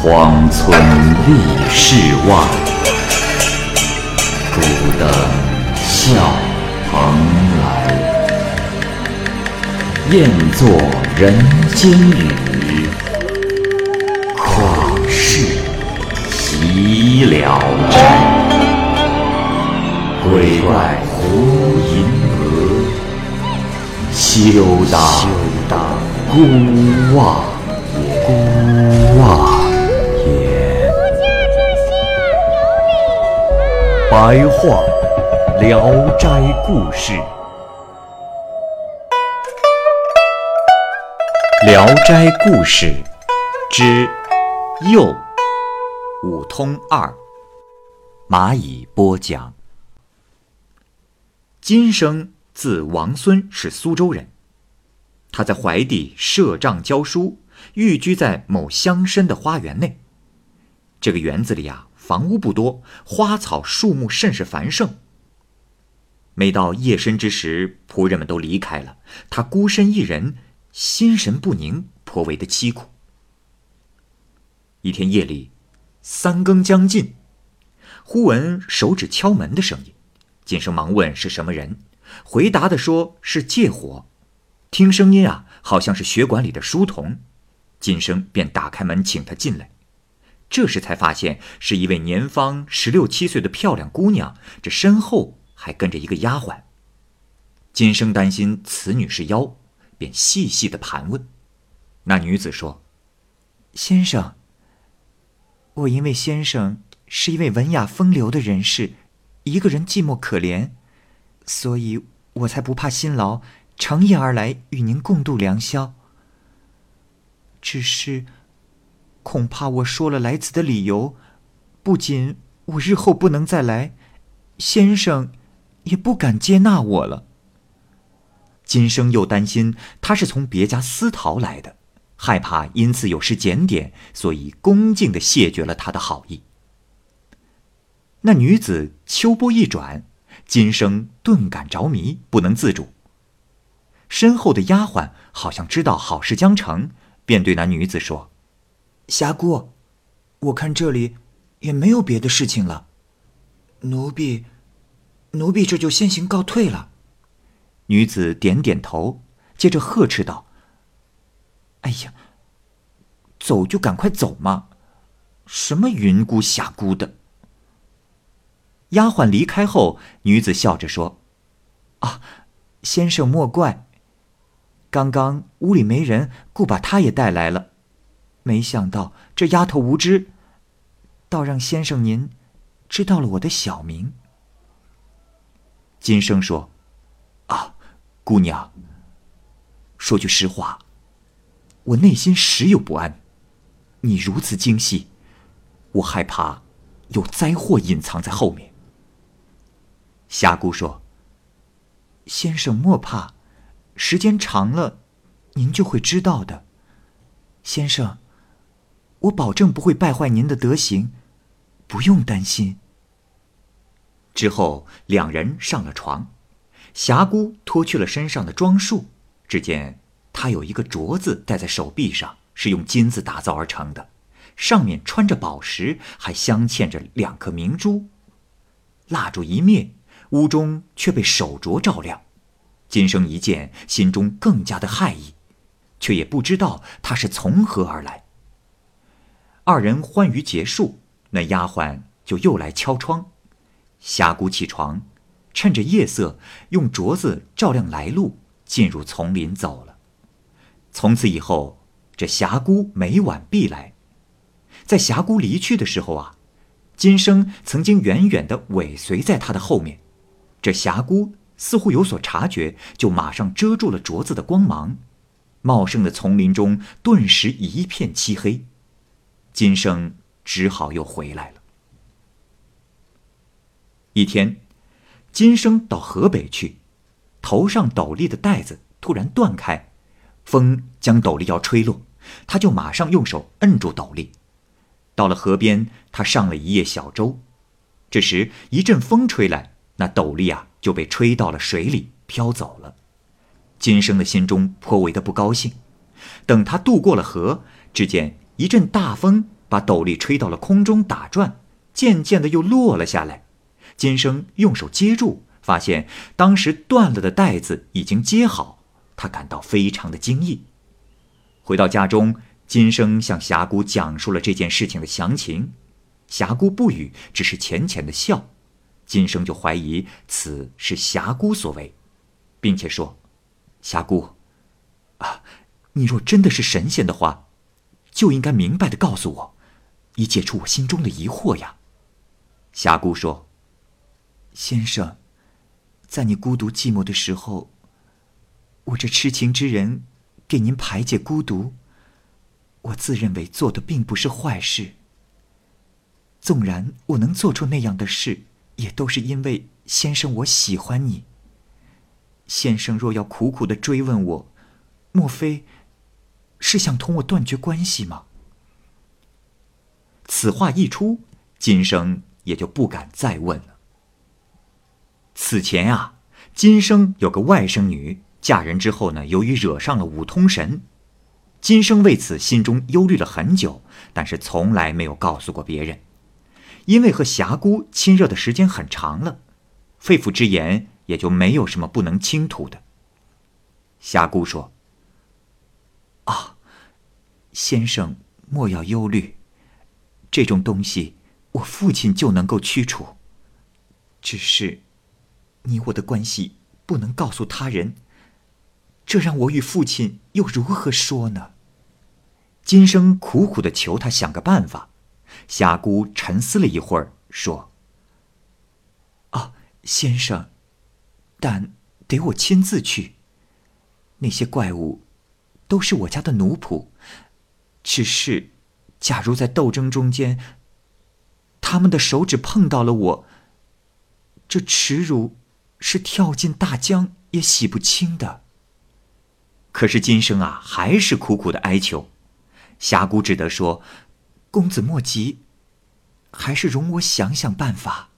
荒村立世外，孤灯笑蓬莱。雁作人间雨，旷世喜了斋？鬼怪胡银娥，休当孤望也。白话《聊斋故事》，《聊斋故事》之又五通二，蚂蚁播讲。金生字王孙，是苏州人。他在怀地设帐教书，寓居在某乡绅的花园内。这个园子里啊，房屋不多，花草树木甚是繁盛。每到夜深之时，仆人们都离开了，他孤身一人，心神不宁，颇为的凄苦。一天夜里，三更将近，忽闻手指敲门的声音。金生忙问是什么人，回答的说是借火。听声音啊，好像是学馆里的书童。金生便打开门请他进来。这时才发现是一位年方十六七岁的漂亮姑娘，这身后还跟着一个丫鬟。金生担心此女是妖，便细细的盘问。那女子说：“先生，我因为先生是一位文雅风流的人士。”一个人寂寞可怜，所以我才不怕辛劳，诚意而来与您共度良宵。只是，恐怕我说了来此的理由，不仅我日后不能再来，先生也不敢接纳我了。今生又担心他是从别家私逃来的，害怕因此有失检点，所以恭敬的谢绝了他的好意。那女子秋波一转，金生顿感着迷，不能自主。身后的丫鬟好像知道好事将成，便对那女子说：“霞姑，我看这里也没有别的事情了，奴婢，奴婢这就先行告退了。”女子点点头，接着呵斥道：“哎呀，走就赶快走嘛，什么云姑霞姑的！”丫鬟离开后，女子笑着说：“啊，先生莫怪。刚刚屋里没人，故把她也带来了。没想到这丫头无知，倒让先生您知道了我的小名。”金生说：“啊，姑娘。说句实话，我内心时有不安。你如此精细，我害怕有灾祸隐藏在后面。”霞姑说：“先生莫怕，时间长了，您就会知道的。先生，我保证不会败坏您的德行，不用担心。”之后，两人上了床，霞姑脱去了身上的装束，只见她有一个镯子戴在手臂上，是用金子打造而成的，上面穿着宝石，还镶嵌着两颗明珠。蜡烛一灭。屋中却被手镯照亮，金生一见，心中更加的骇异，却也不知道他是从何而来。二人欢愉结束，那丫鬟就又来敲窗。霞姑起床，趁着夜色，用镯子照亮来路，进入丛林走了。从此以后，这霞姑每晚必来。在霞姑离去的时候啊，金生曾经远远的尾随在她的后面。这霞姑似乎有所察觉，就马上遮住了镯子的光芒。茂盛的丛林中顿时一片漆黑。金生只好又回来了。一天，金生到河北去，头上斗笠的带子突然断开，风将斗笠要吹落，他就马上用手摁住斗笠。到了河边，他上了一叶小舟。这时一阵风吹来。那斗笠啊，就被吹到了水里，飘走了。金生的心中颇为的不高兴。等他渡过了河，只见一阵大风把斗笠吹到了空中打转，渐渐的又落了下来。金生用手接住，发现当时断了的带子已经接好，他感到非常的惊异。回到家中，金生向霞姑讲述了这件事情的详情，霞姑不语，只是浅浅的笑。金生就怀疑此是霞姑所为，并且说：“霞姑，啊，你若真的是神仙的话，就应该明白的告诉我，以解除我心中的疑惑呀。”霞姑说：“先生，在你孤独寂寞的时候，我这痴情之人给您排解孤独，我自认为做的并不是坏事。纵然我能做出那样的事。”也都是因为先生我喜欢你。先生若要苦苦的追问我，莫非是想同我断绝关系吗？此话一出，金生也就不敢再问了。此前啊，金生有个外甥女，嫁人之后呢，由于惹上了五通神，金生为此心中忧虑了很久，但是从来没有告诉过别人。因为和霞姑亲热的时间很长了，肺腑之言也就没有什么不能倾吐的。霞姑说：“啊，先生莫要忧虑，这种东西我父亲就能够驱除。只是，你我的关系不能告诉他人，这让我与父亲又如何说呢？”今生苦苦的求他想个办法。霞姑沉思了一会儿，说：“啊，先生，但得我亲自去。那些怪物都是我家的奴仆，只是，假如在斗争中间，他们的手指碰到了我，这耻辱是跳进大江也洗不清的。可是今生啊，还是苦苦的哀求，霞姑只得说。”公子莫急，还是容我想想办法。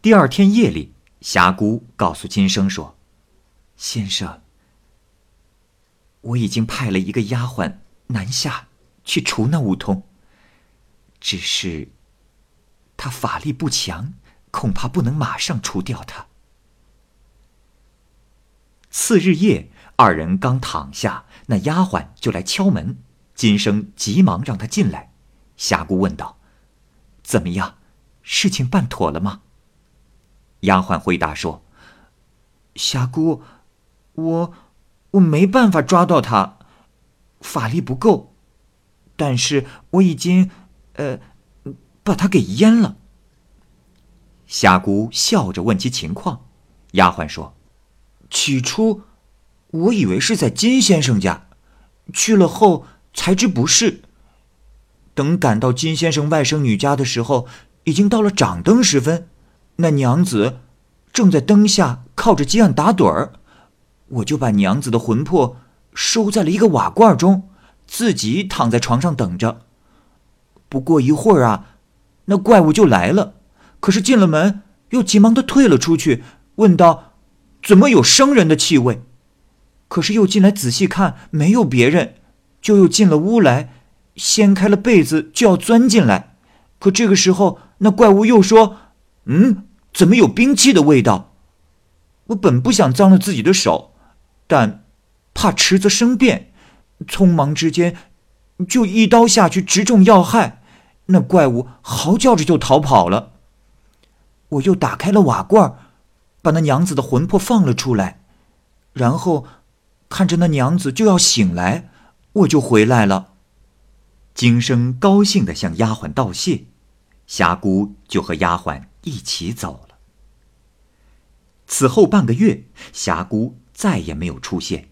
第二天夜里，霞姑告诉金生说：“先生，我已经派了一个丫鬟南下去除那梧桐，只是他法力不强，恐怕不能马上除掉他。”次日夜，二人刚躺下，那丫鬟就来敲门。金生急忙让他进来，霞姑问道：“怎么样，事情办妥了吗？”丫鬟回答说：“霞姑，我我没办法抓到他，法力不够，但是我已经呃把他给阉了。”霞姑笑着问其情况，丫鬟说：“起初我以为是在金先生家，去了后。”才知不是。等赶到金先生外甥女家的时候，已经到了掌灯时分，那娘子正在灯下靠着鸡案打盹儿，我就把娘子的魂魄收在了一个瓦罐中，自己躺在床上等着。不过一会儿啊，那怪物就来了，可是进了门又急忙的退了出去，问道：“怎么有生人的气味？”可是又进来仔细看，没有别人。就又进了屋来，掀开了被子就要钻进来，可这个时候那怪物又说：“嗯，怎么有兵器的味道？”我本不想脏了自己的手，但怕迟则生变，匆忙之间就一刀下去直中要害，那怪物嚎叫着就逃跑了。我又打开了瓦罐，把那娘子的魂魄放了出来，然后看着那娘子就要醒来。我就回来了。金生高兴的向丫鬟道谢，霞姑就和丫鬟一起走了。此后半个月，霞姑再也没有出现，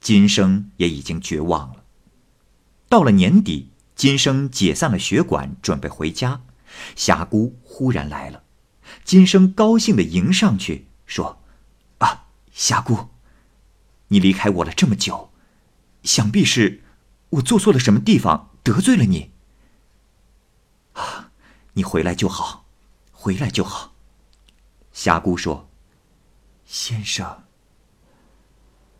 金生也已经绝望了。到了年底，金生解散了血管，准备回家，霞姑忽然来了。金生高兴的迎上去说：“啊，霞姑，你离开我了这么久。”想必是我做错了什么地方得罪了你啊！你回来就好，回来就好。霞姑说：“先生，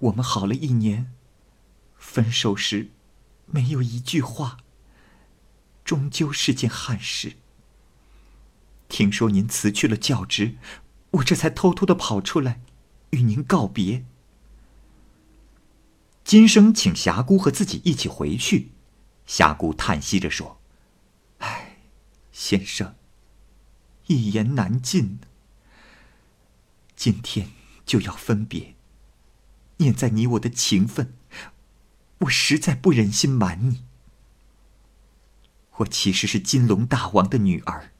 我们好了一年，分手时没有一句话。终究是件憾事。听说您辞去了教职，我这才偷偷的跑出来，与您告别。今生请霞姑和自己一起回去。霞姑叹息着说：“唉，先生，一言难尽。今天就要分别，念在你我的情分，我实在不忍心瞒你。我其实是金龙大王的女儿。”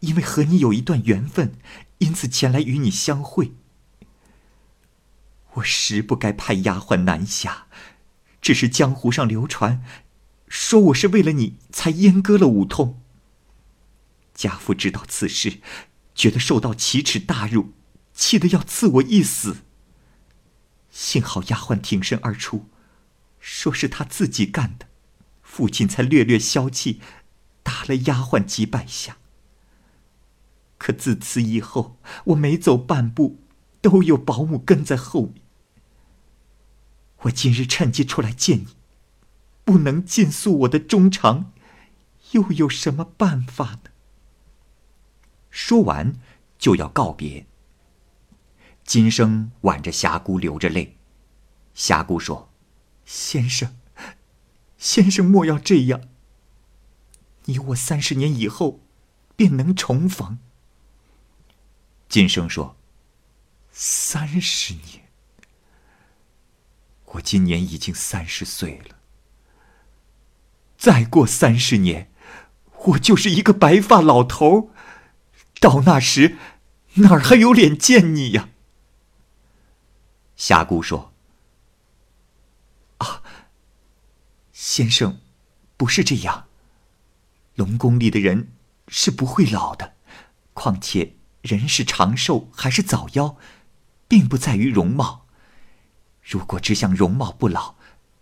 因为和你有一段缘分，因此前来与你相会。我实不该派丫鬟南下，只是江湖上流传，说我是为了你才阉割了武通。家父知道此事，觉得受到奇耻大辱，气得要赐我一死。幸好丫鬟挺身而出，说是他自己干的，父亲才略略消气，打了丫鬟几百下。可自此以后，我每走半步，都有保姆跟在后面。我今日趁机出来见你，不能尽诉我的衷肠，又有什么办法呢？说完，就要告别。今生挽着霞姑流着泪，霞姑说：“先生，先生莫要这样。你我三十年以后，便能重逢。”金生说：“三十年，我今年已经三十岁了。再过三十年，我就是一个白发老头到那时，哪儿还有脸见你呀？”霞姑说：“啊，先生，不是这样。龙宫里的人是不会老的，况且……”人是长寿还是早夭，并不在于容貌。如果只想容貌不老，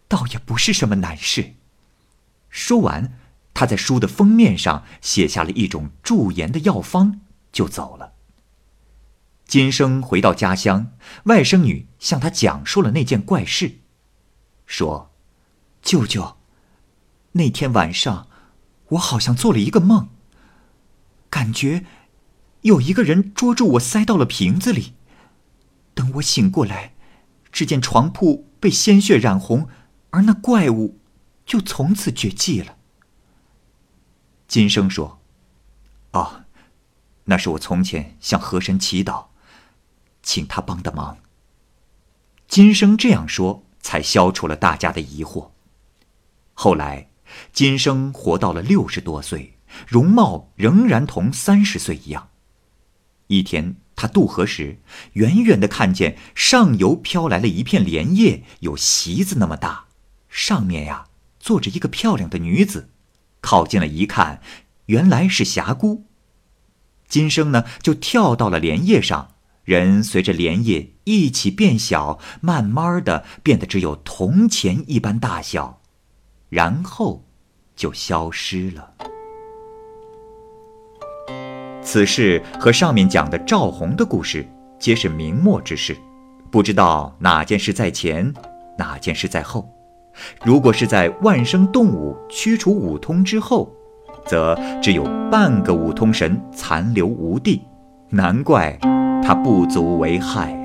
倒也不是什么难事。说完，他在书的封面上写下了一种驻颜的药方，就走了。今生回到家乡，外甥女向他讲述了那件怪事，说：“舅舅，那天晚上，我好像做了一个梦，感觉……”有一个人捉住我，塞到了瓶子里。等我醒过来，只见床铺被鲜血染红，而那怪物就从此绝迹了。金生说：“哦，那是我从前向河神祈祷，请他帮的忙。”金生这样说，才消除了大家的疑惑。后来，金生活到了六十多岁，容貌仍然同三十岁一样。一天，他渡河时，远远的看见上游飘来了一片莲叶，有席子那么大，上面呀坐着一个漂亮的女子。靠近了一看，原来是霞姑。金生呢就跳到了莲叶上，人随着莲叶一起变小，慢慢的变得只有铜钱一般大小，然后就消失了。此事和上面讲的赵红的故事皆是明末之事，不知道哪件事在前，哪件事在后。如果是在万生动物驱除五通之后，则只有半个五通神残留无地，难怪它不足为害。